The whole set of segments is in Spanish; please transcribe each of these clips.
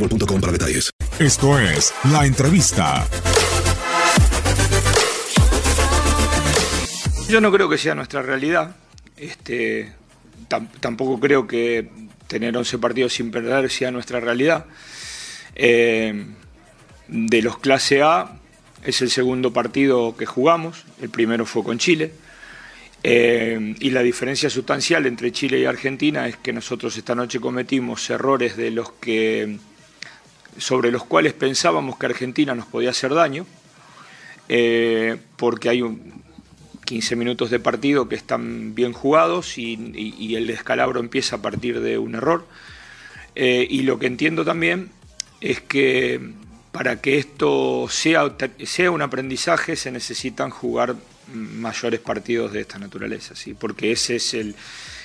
boostmobile.com para detalles. Esto es La Entrevista. Yo no creo que sea nuestra realidad. Este, tam- tampoco creo que tener 11 partidos sin perder sea nuestra realidad. Eh, de los clase A es el segundo partido que jugamos, el primero fue con Chile. Eh, y la diferencia sustancial entre Chile y Argentina es que nosotros esta noche cometimos errores de los que sobre los cuales pensábamos que Argentina nos podía hacer daño, eh, porque hay un, 15 minutos de partido que están bien jugados y el descalabro empieza a partir de un error. Eh, y lo que entiendo también es que para que esto sea, sea un aprendizaje se necesitan jugar mayores partidos de esta naturaleza, ¿sí? porque ese es el,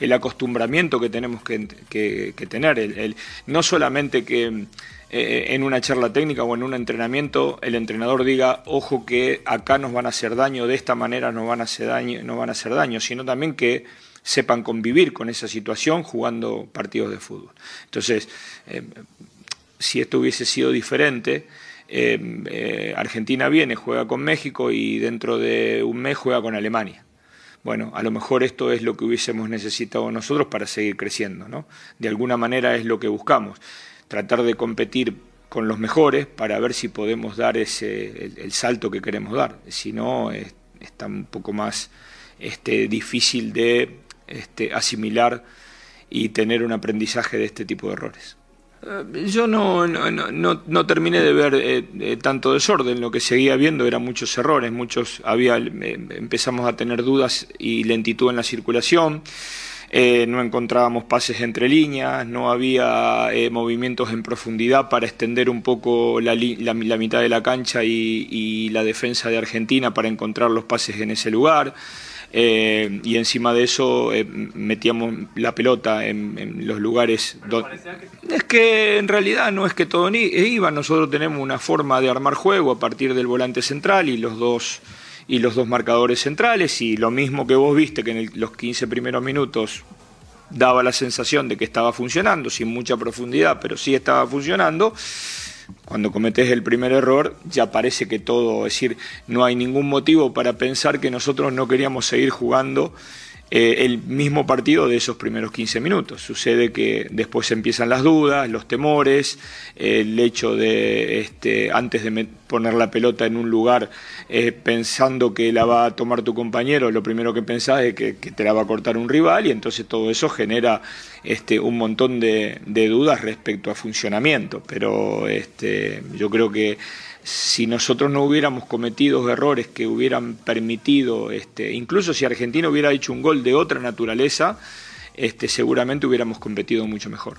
el acostumbramiento que tenemos que, que- tener. El- no solamente que eh, en una charla técnica o en un entrenamiento el entrenador diga, ojo que acá nos van a hacer daño, de esta manera nos van a hacer daño, no van a hacer daño, sino también que sepan convivir con esa situación jugando partidos de fútbol. Entonces, eh, si esto hubiese sido diferente, eh, Argentina viene, juega con México y dentro de un mes juega con Alemania. Bueno, a lo mejor esto es lo que hubiésemos necesitado nosotros para seguir creciendo, ¿no? De alguna manera es lo que buscamos, tratar de competir con los mejores para ver si podemos dar ese, el, salto que queremos dar. Si no, es- está un poco más este, difícil de este, asimilar y tener un aprendizaje de este tipo de errores. Eh, Yo no, no, no, no- terminé de ver eh, eh, tanto desorden, lo que seguía viendo eran muchos errores, muchos había eh, empezamos a tener dudas y lentitud en la circulación, eh, no encontrábamos pases entre líneas, no había movimientos en profundidad para extender un poco la, la- la mitad de la cancha y, y la defensa de Argentina para encontrar los pases en ese lugar. Eh, y encima de eso eh, metíamos la pelota en, en los lugares donde... Es que en realidad no es que todo ni- iba, nosotros tenemos una forma de armar juego a partir del volante central y los dos y los dos marcadores centrales y lo mismo que vos viste que en los 15 primeros minutos daba la sensación de que estaba funcionando sin mucha profundidad, pero sí estaba funcionando. Cuando cometes el primer error, ya parece que todo, es decir, no hay ningún motivo para pensar que nosotros no queríamos seguir jugando eh, el mismo partido de esos primeros 15 minutos. Sucede que después empiezan las dudas, los temores, el hecho de, este, antes de poner la pelota en un lugar eh, pensando que la va a tomar tu compañero, lo primero que pensás es que, te la va a cortar un rival y entonces todo eso genera este, un montón de, dudas respecto a funcionamiento. Pero este, yo creo que si nosotros no hubiéramos cometido errores que hubieran permitido, este, incluso si Argentina hubiera hecho un gol de otra naturaleza, este, seguramente hubiéramos competido mucho mejor.